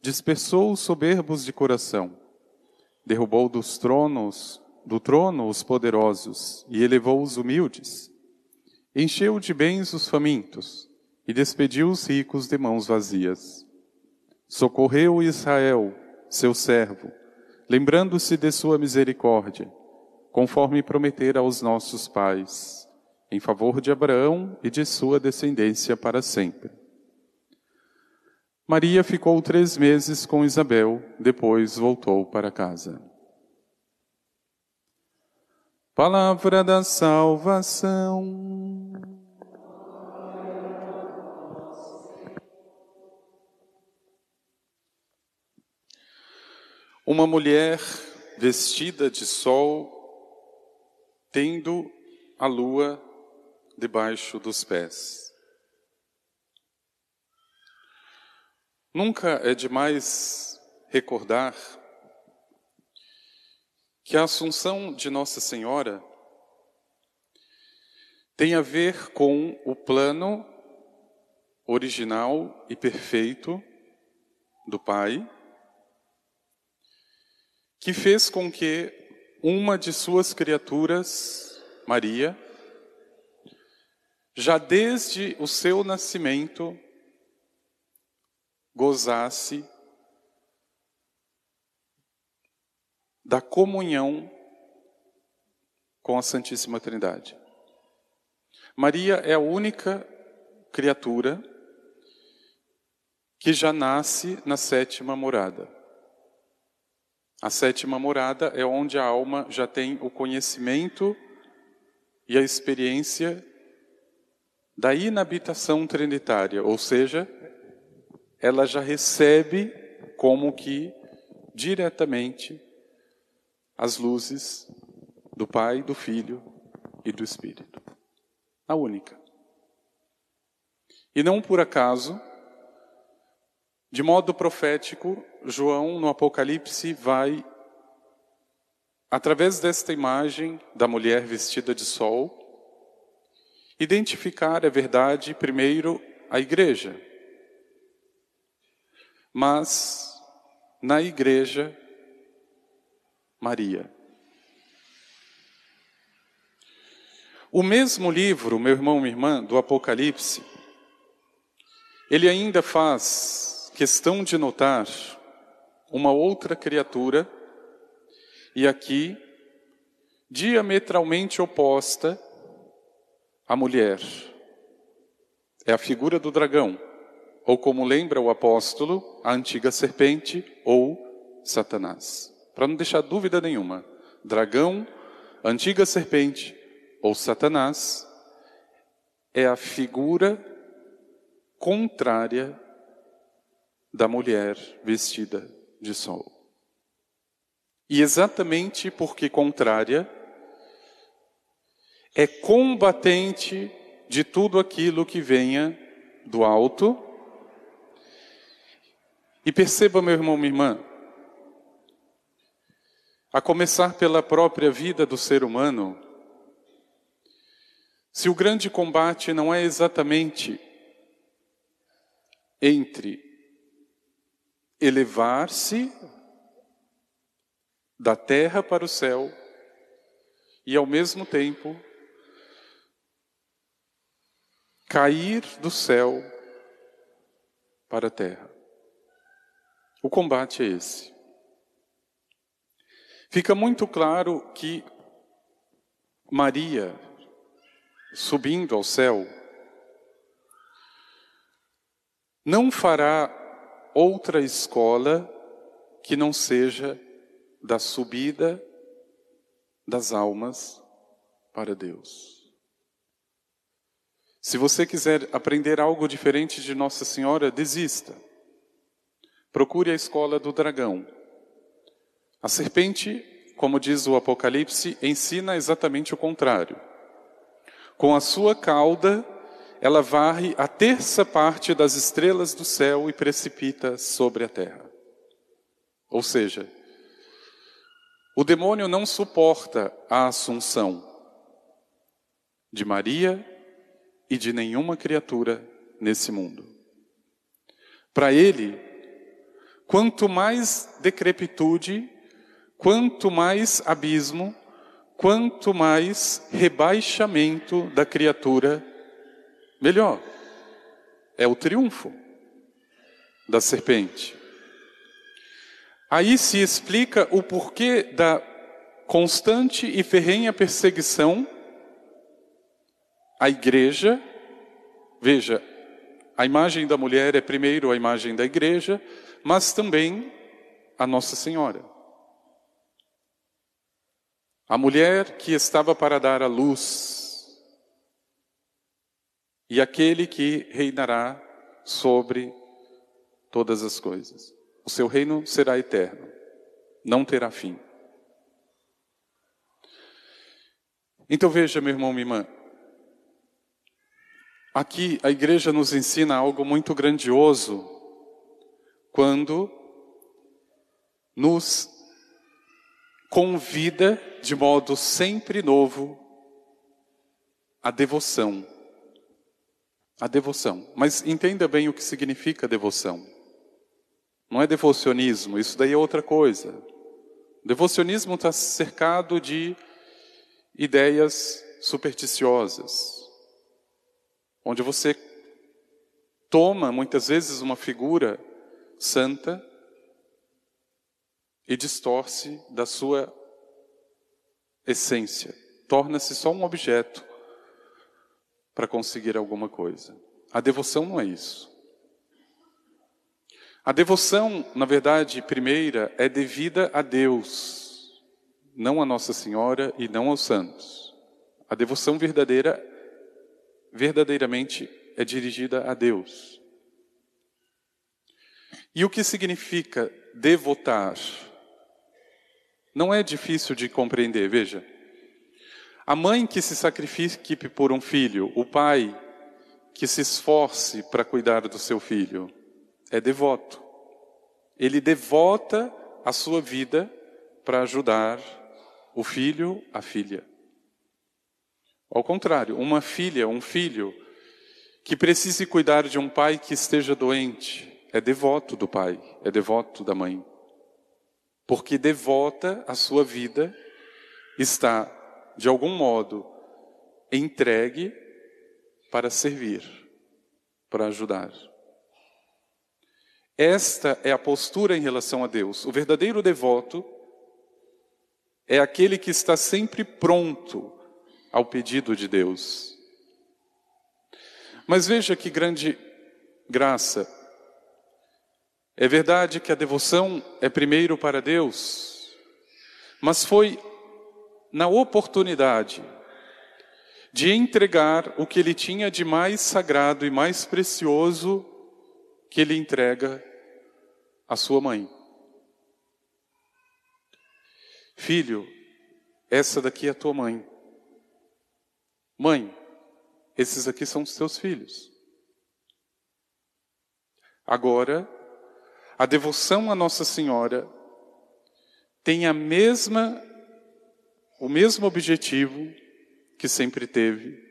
dispersou os soberbos de coração, derrubou dos tronos, do trono os poderosos e elevou os humildes. Encheu de bens os famintos e despediu os ricos de mãos vazias. Socorreu Israel, seu servo, lembrando-se de sua misericórdia, conforme prometera aos nossos pais, em favor de Abraão e de sua descendência para sempre. Maria ficou três meses com Isabel, depois voltou para casa. Palavra da salvação. Uma mulher vestida de sol, tendo a lua debaixo dos pés. Nunca é demais recordar que a Assunção de Nossa Senhora tem a ver com o plano original e perfeito do Pai, que fez com que uma de suas criaturas, Maria, já desde o seu nascimento, gozasse da comunhão com a Santíssima Trindade. Maria é a única criatura que já nasce na sétima morada. A sétima morada é onde a alma já tem o conhecimento e a experiência da inabitação trinitária, ou seja, ela já recebe como que diretamente as luzes do Pai, do Filho e do Espírito. A única. E não por acaso, de modo profético, João no Apocalipse vai, através desta imagem da mulher vestida de sol, identificar a verdade, primeiro, a igreja, mas na igreja, Maria. O mesmo livro, meu irmão, minha irmã, do Apocalipse, ele ainda faz questão de notar uma outra criatura, e aqui, diametralmente oposta a mulher é a figura do dragão, ou como lembra o apóstolo, a antiga serpente ou Satanás. Para não deixar dúvida nenhuma, dragão, antiga serpente ou Satanás é a figura contrária da mulher vestida de sol. E exatamente porque contrária, é combatente de tudo aquilo que venha do alto. E perceba, meu irmão, minha irmã, a começar pela própria vida do ser humano, se o grande combate não é exatamente entre elevar-se da terra para o céu e, ao mesmo tempo, cair do céu para a terra. O combate é esse. Fica muito claro que Maria, subindo ao céu, não fará outra escola que não seja da subida das almas para Deus. Se você quiser aprender algo diferente de Nossa Senhora, desista. Procure a escola do dragão. A serpente, como diz o Apocalipse, ensina exatamente o contrário. Com a sua cauda, ela varre a terça parte das estrelas do céu e precipita sobre a terra. Ou seja, o demônio não suporta a assunção de Maria e de nenhuma criatura nesse mundo. Para ele, quanto mais decrepitude, quanto mais abismo, quanto mais rebaixamento da criatura, melhor. É o triunfo da serpente. Aí se explica o porquê da constante e ferrenha perseguição a igreja, veja, a imagem da mulher é primeiro a imagem da igreja, mas também a Nossa Senhora. A mulher que estava para dar a luz e aquele que reinará sobre todas as coisas. O seu reino será eterno, não terá fim. Então veja, meu irmão, minha irmã, Aqui a igreja nos ensina algo muito grandioso quando nos convida de modo sempre novo a devoção. A devoção. Mas entenda bem o que significa devoção. Não é devocionismo, isso daí é outra coisa. Devocionismo está cercado de ideias supersticiosas onde você toma muitas vezes uma figura santa e distorce da sua essência, torna-se só um objeto para conseguir alguma coisa. A devoção não é isso. A devoção, na verdade, primeira, é devida a Deus, não a Nossa Senhora e não aos santos. A devoção verdadeira verdadeiramente é dirigida a Deus. E o que significa devotar? Não é difícil de compreender, veja. A mãe que se sacrifique por um filho, o pai que se esforce para cuidar do seu filho, é devoto. Ele devota a sua vida para ajudar o filho, a filha. Ao contrário, uma filha, um filho que precise cuidar de um pai que esteja doente, é devoto do pai, é devoto da mãe. Porque devota a sua vida, está, de algum modo, entregue para servir, para ajudar. Esta é a postura em relação a Deus. O verdadeiro devoto é aquele que está sempre pronto ao pedido de Deus. Mas veja que grande graça. É verdade que a devoção é primeiro para Deus, mas foi na oportunidade de entregar o que ele tinha de mais sagrado e mais precioso que ele entrega à sua mãe. Filho, essa daqui é a tua mãe. Mãe, esses aqui são os teus filhos. Agora, a devoção a Nossa Senhora tem a mesma o mesmo objetivo que sempre teve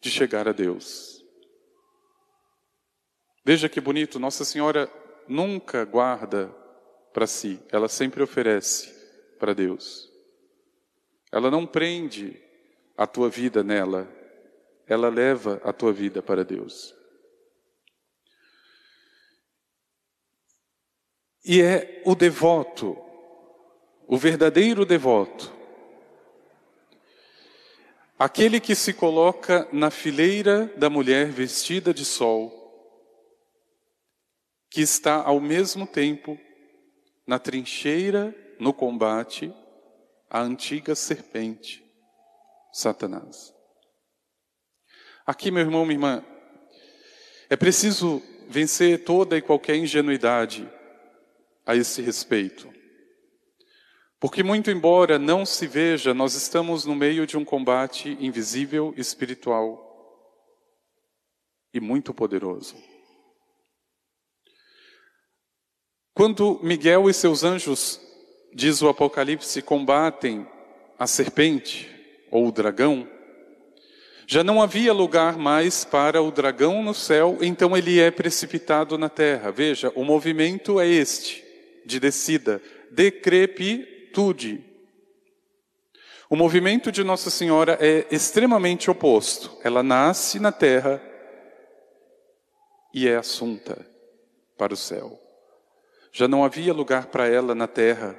de chegar a Deus. Veja que bonito, Nossa Senhora nunca guarda para si, ela sempre oferece para Deus. Ela não prende a tua vida nela, ela leva a tua vida para Deus. E é o devoto, o verdadeiro devoto, aquele que se coloca na fileira da mulher vestida de sol, que está ao mesmo tempo na trincheira, no combate, a antiga serpente, Satanás. Aqui, meu irmão, minha irmã, é preciso vencer toda e qualquer ingenuidade a esse respeito. Porque, muito embora não se veja, nós estamos no meio de um combate invisível, espiritual e muito poderoso. Quando Miguel e seus anjos, diz o Apocalipse, combatem a serpente ou o dragão, já não havia lugar mais para o dragão no céu, então ele é precipitado na terra. Veja, o movimento é este, de descida, decrepi virtude. O movimento de Nossa Senhora é extremamente oposto. Ela nasce na terra e é assunta para o céu. Já não havia lugar para ela na terra,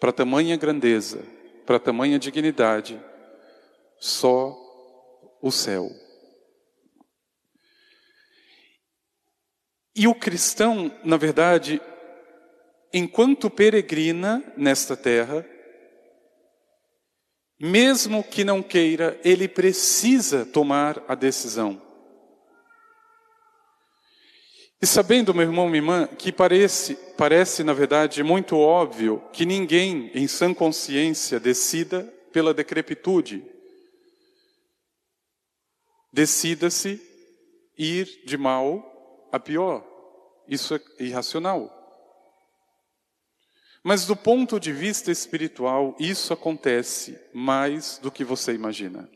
para tamanha grandeza, para tamanha dignidade, só o céu. E o cristão, na verdade, enquanto peregrina nesta terra, mesmo que não queira, ele precisa tomar a decisão. E sabendo, meu irmão, minha irmã, que parece, parece na verdade muito óbvio que ninguém em sã consciência decida pela decrepitude. Decida-se ir de mal a pior. Isso é irracional. Mas do ponto de vista espiritual, isso acontece mais do que você imagina.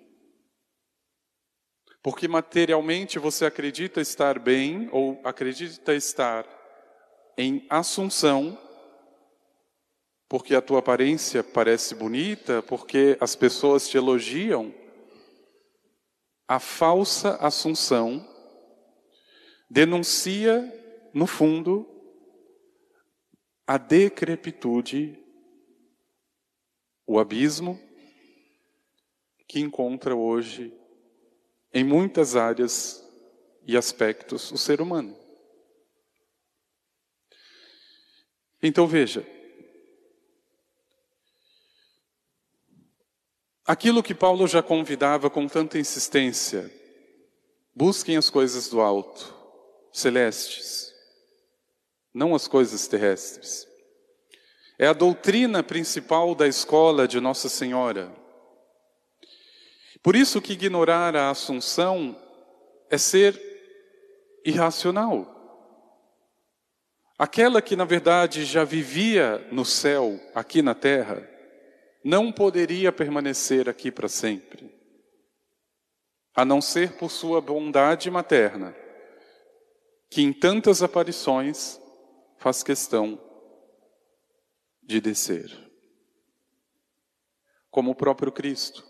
Porque materialmente você acredita estar bem ou acredita estar em assunção, porque a tua aparência parece bonita, porque as pessoas te elogiam. A falsa assunção denuncia, no fundo, a decrepitude, o abismo que encontra hoje em muitas áreas e aspectos o ser humano. Então veja, aquilo que Paulo já convidava com tanta insistência, busquem as coisas do alto, celestes, não as coisas terrestres. É a doutrina principal da escola de Nossa Senhora. Por isso que ignorar a Assunção é ser irracional. Aquela que na verdade já vivia no céu, aqui na terra, não poderia permanecer aqui para sempre, a não ser por sua bondade materna, que em tantas aparições faz questão de descer. Como o próprio Cristo,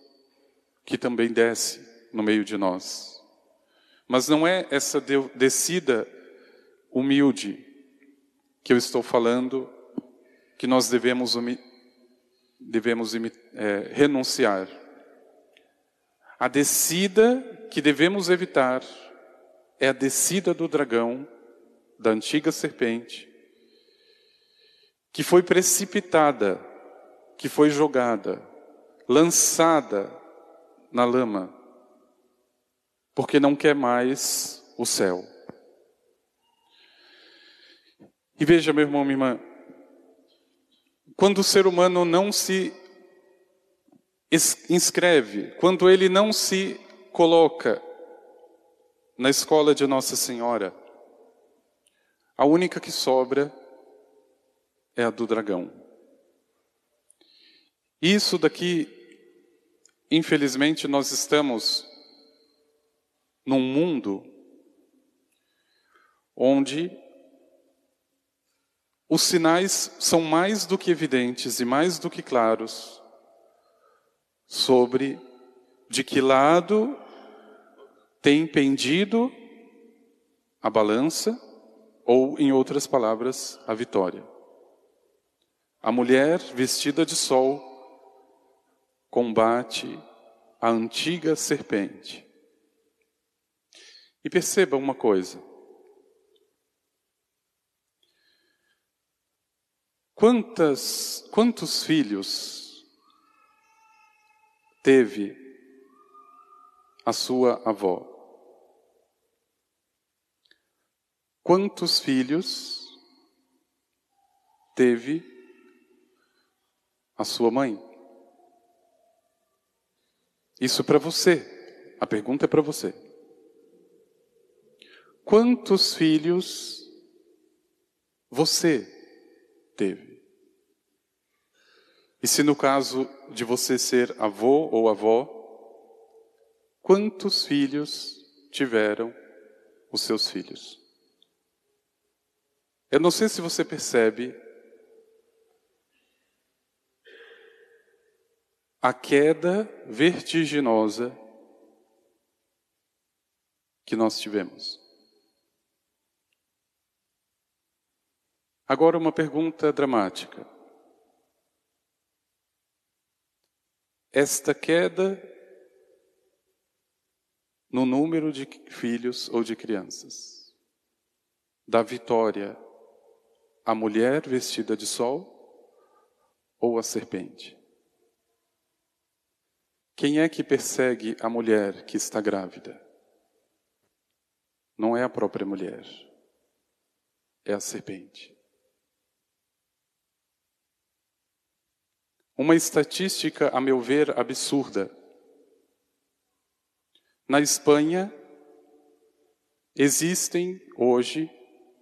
que também desce no meio de nós. Mas não é essa descida humilde que eu estou falando que nós devemos, devemos é, renunciar. A descida que devemos evitar é a descida do dragão, da antiga serpente, que foi precipitada, que foi jogada, lançada na lama, porque não quer mais o céu. E veja, meu irmão, minha irmã, quando o ser humano não se inscreve, quando ele não se coloca na escola de Nossa Senhora, a única que sobra é a do dragão. Isso daqui, infelizmente, nós estamos num mundo onde os sinais são mais do que evidentes e mais do que claros sobre de que lado tem pendido a balança, ou, em outras palavras, a vitória. A mulher vestida de sol combate a antiga serpente. E perceba uma coisa. Quantas, quantos filhos teve a sua avó? Quantos filhos teve a sua mãe? Isso para você. A pergunta é para você. Quantos filhos você teve? E se no caso de você ser avô ou avó, quantos filhos tiveram os seus filhos? Eu não sei se você percebe a queda vertiginosa que nós tivemos. Agora, uma pergunta dramática. Esta queda no número de filhos ou de crianças, da vitória a mulher vestida de sol ou a serpente? Quem é que persegue a mulher que está grávida? Não é a própria mulher, é a serpente. Uma estatística, a meu ver, absurda. Na Espanha, existem hoje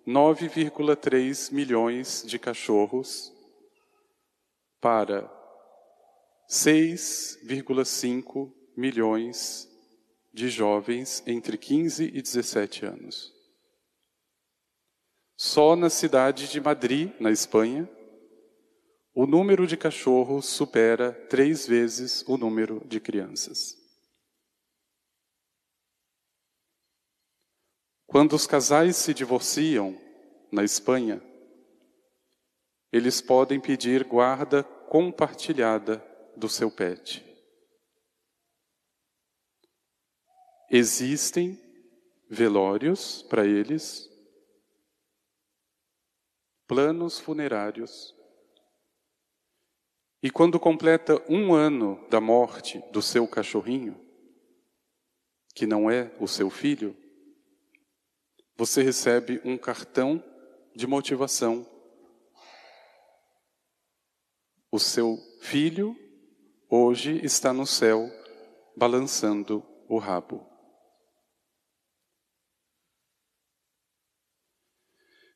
9,3 milhões de cachorros para 6,5 milhões de jovens entre 15 e 17 anos. Só na cidade de Madrid, na Espanha, o número de cachorros supera três vezes o número de crianças. Quando os casais se divorciam na Espanha, eles podem pedir guarda compartilhada do seu pet. Existem velórios para eles, planos funerários. E quando completa um ano da morte do seu cachorrinho, que não é o seu filho, você recebe um cartão de motivação. O seu filho hoje está no céu balançando o rabo.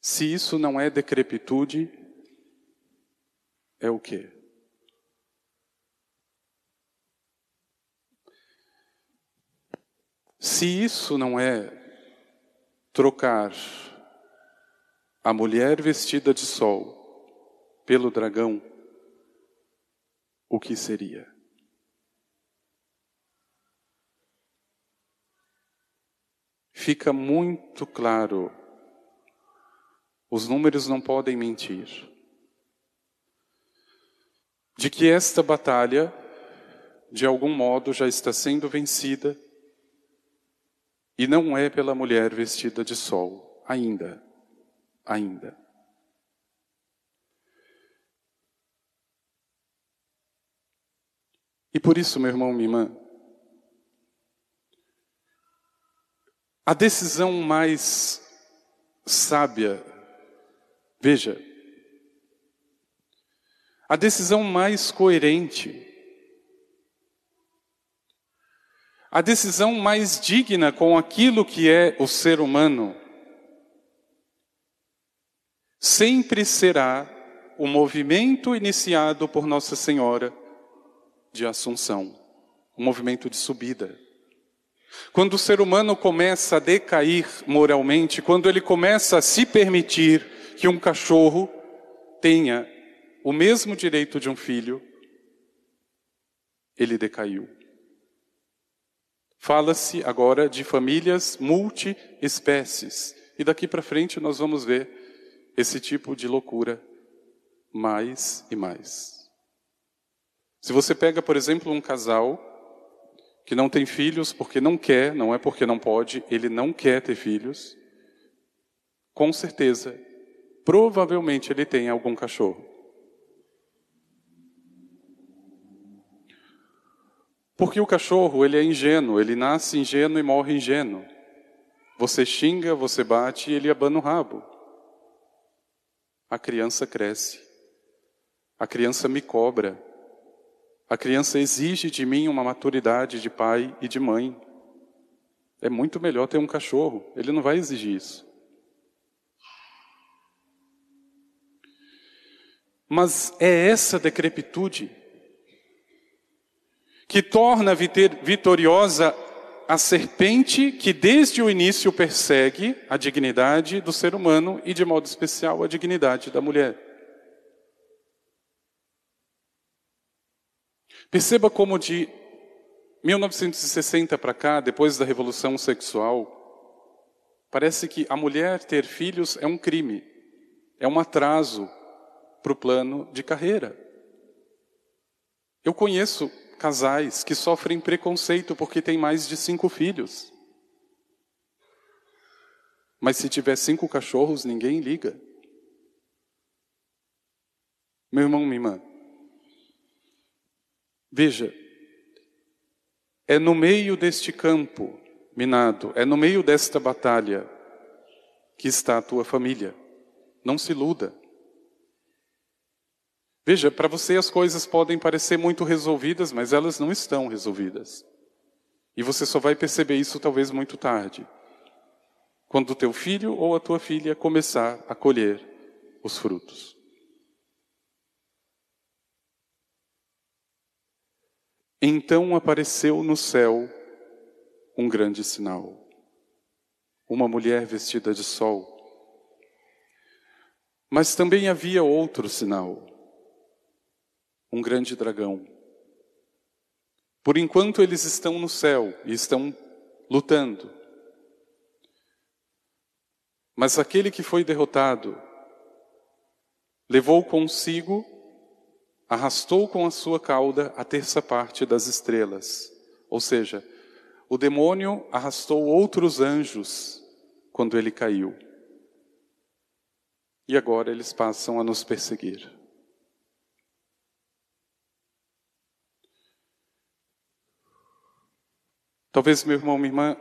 Se isso não é decrepitude, é o quê? Se isso não é trocar a mulher vestida de sol pelo dragão, o que seria? Fica muito claro, os números não podem mentir, de que esta batalha, de algum modo, já está sendo vencida E não é pela mulher vestida de sol, ainda. Ainda. Por isso, meu irmão, minha irmã, a decisão mais sábia, veja, a decisão mais coerente, a decisão mais digna com aquilo que é o ser humano, sempre será o movimento iniciado por Nossa Senhora de Assunção, o movimento de subida. Quando o ser humano começa a decair moralmente, quando ele começa a se permitir que um cachorro tenha o mesmo direito de um filho, ele decaiu. Fala-se agora de famílias multiespécies. E daqui para frente nós vamos ver esse tipo de loucura mais e mais. Se você pega, por exemplo, um casal que não tem filhos porque não quer, não é porque não pode, ele não quer ter filhos, com certeza, provavelmente ele tem algum cachorro. Porque o cachorro, ele é ingênuo, ele nasce ingênuo e morre ingênuo. Você xinga, você bate e ele abana o rabo. A criança cresce. A criança me cobra. A criança exige de mim uma maturidade de pai e de mãe. É muito melhor ter um cachorro, ele não vai exigir isso. Mas é essa decrepitude que torna vitoriosa a serpente que desde o início persegue a dignidade do ser humano e, de modo especial, a dignidade da mulher. Perceba como de 1960 para cá, depois da revolução sexual, parece que a mulher ter filhos é um crime, é um atraso para o plano de carreira. Eu conheço casais que sofrem preconceito porque têm mais de cinco filhos. Mas se tiver cinco cachorros, ninguém liga. Meu irmão, minha irmã, veja, é no meio deste campo minado, é no meio desta batalha que está a tua família. Não se iluda. Veja, para você as coisas podem parecer muito resolvidas, mas elas não estão resolvidas. E você só vai perceber isso talvez muito tarde. Quando o teu filho ou a tua filha começar a colher os frutos. Então apareceu no céu um grande sinal. Uma mulher vestida de sol. Mas também havia outro sinal um grande dragão. Por enquanto eles estão no céu e estão lutando. Mas aquele que foi derrotado levou consigo, arrastou com a sua cauda a terça parte das estrelas. Ou seja, o demônio arrastou outros anjos quando ele caiu. E agora eles passam a nos perseguir. Talvez, meu irmão, minha irmã,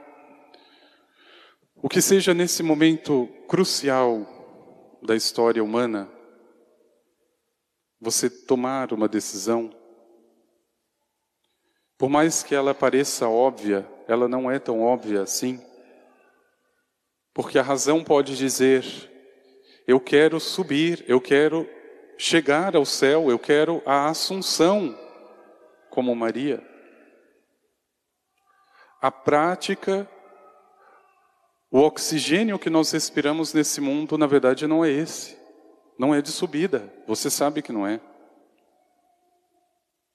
o que seja nesse momento crucial da história humana, você tomar uma decisão, por mais que ela pareça óbvia, ela não é tão óbvia assim. Porque a razão pode dizer: eu quero subir, eu quero chegar ao céu, eu quero a assunção, como Maria. A prática, o oxigênio que nós respiramos nesse mundo, na verdade, não é esse. Não é de subida. Você sabe que não é.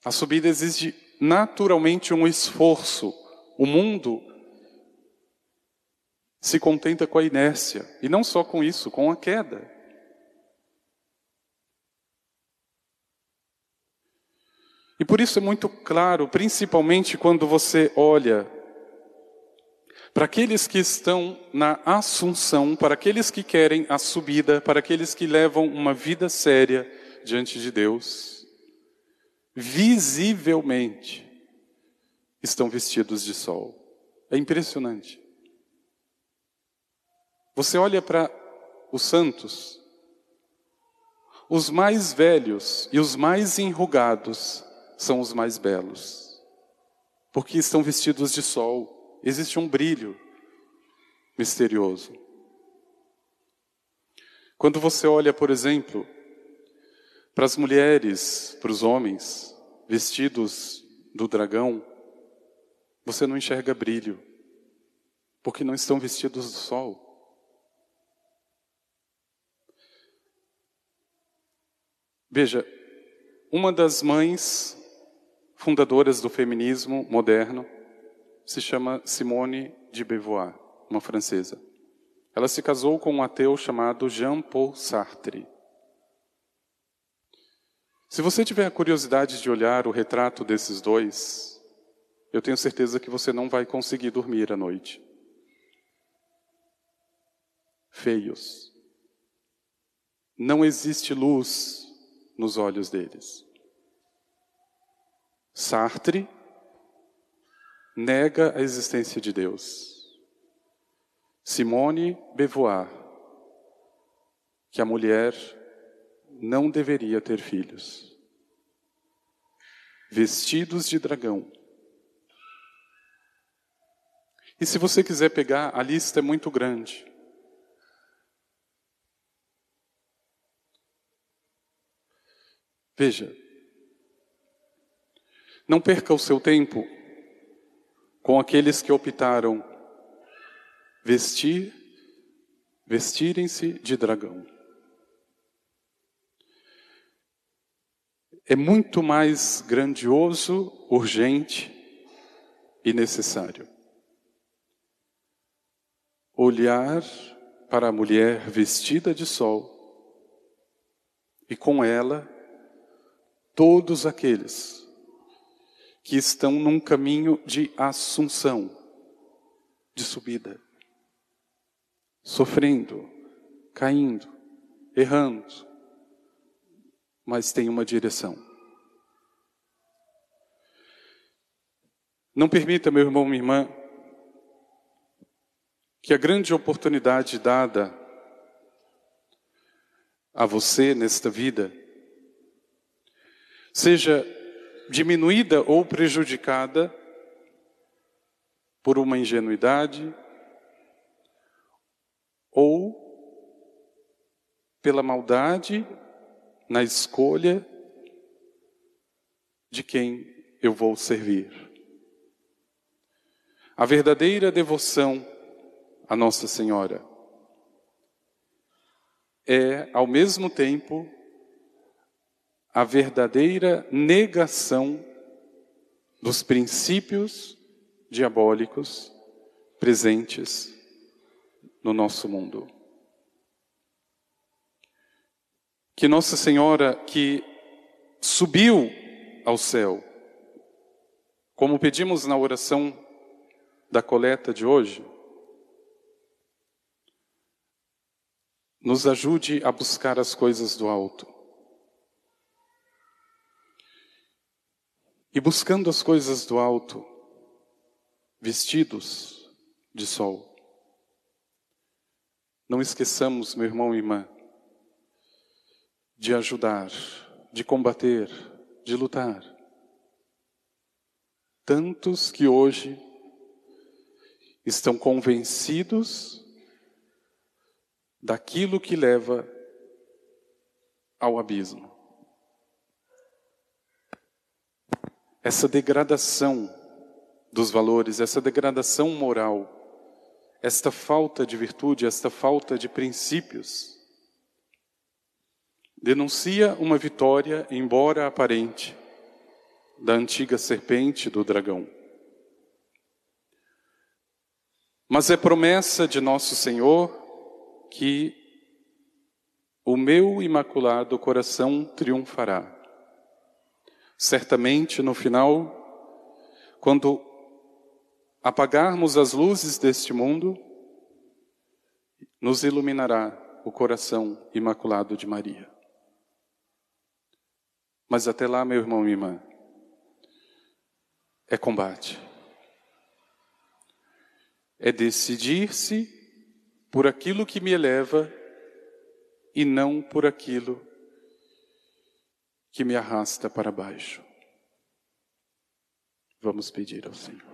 A subida exige naturalmente um esforço. O mundo se contenta com a inércia. E não só com isso, com a queda. E por isso é muito claro, principalmente quando você olha para aqueles que estão na assunção, para aqueles que querem a subida, para aqueles que levam uma vida séria diante de Deus, visivelmente estão vestidos de sol. É impressionante. Você olha para os santos, os mais velhos e os mais enrugados são os mais belos, porque estão vestidos de sol, existe um brilho misterioso. Quando você olha, por exemplo, para as mulheres, para os homens, vestidos do dragão, você não enxerga brilho, porque não estão vestidos do sol. Veja, uma das mães fundadoras do feminismo moderno se chama Simone de Beauvoir, uma francesa. Ela se casou com um ateu chamado Jean-Paul Sartre. Se você tiver a curiosidade de olhar o retrato desses dois, eu tenho certeza que você não vai conseguir dormir à noite. Feios. Não existe luz nos olhos deles. Sartre nega a existência de Deus. Simone Beauvoir, que a mulher não deveria ter filhos. Vestidos de dragão. E se você quiser pegar, a lista é muito grande. Veja, não perca o seu tempo com aqueles que optaram vestir, vestirem-se de dragão. É muito mais grandioso, urgente e necessário. Olhar para a mulher vestida de sol e com ela todos aqueles que estão num caminho de assunção, de subida, sofrendo, caindo, errando, mas tem uma direção. Não permita, meu irmão, minha irmã, que a grande oportunidade dada a você nesta vida seja diminuída ou prejudicada por uma ingenuidade ou pela maldade na escolha de quem eu vou servir. A verdadeira devoção a Nossa Senhora é, ao mesmo tempo, a verdadeira negação dos princípios diabólicos presentes no nosso mundo. Que Nossa Senhora, que subiu ao céu, como pedimos na oração da coleta de hoje, nos ajude a buscar as coisas do alto E buscando as coisas do alto, vestidos de sol. Não esqueçamos, meu irmão e irmã, de ajudar, de combater, de lutar. Tantos que hoje estão convencidos daquilo que leva ao abismo. Essa degradação dos valores, essa degradação moral, esta falta de virtude, esta falta de princípios, denuncia uma vitória, embora aparente, da antiga serpente do dragão. Mas é promessa de nosso Senhor que o meu imaculado coração triunfará. Certamente no final, quando apagarmos as luzes deste mundo, nos iluminará o coração imaculado de Maria. Mas até lá, meu irmão e irmã, é combate. É decidir-se por aquilo que me eleva e não por aquilo que me arrasta para baixo. Vamos pedir ao Senhor.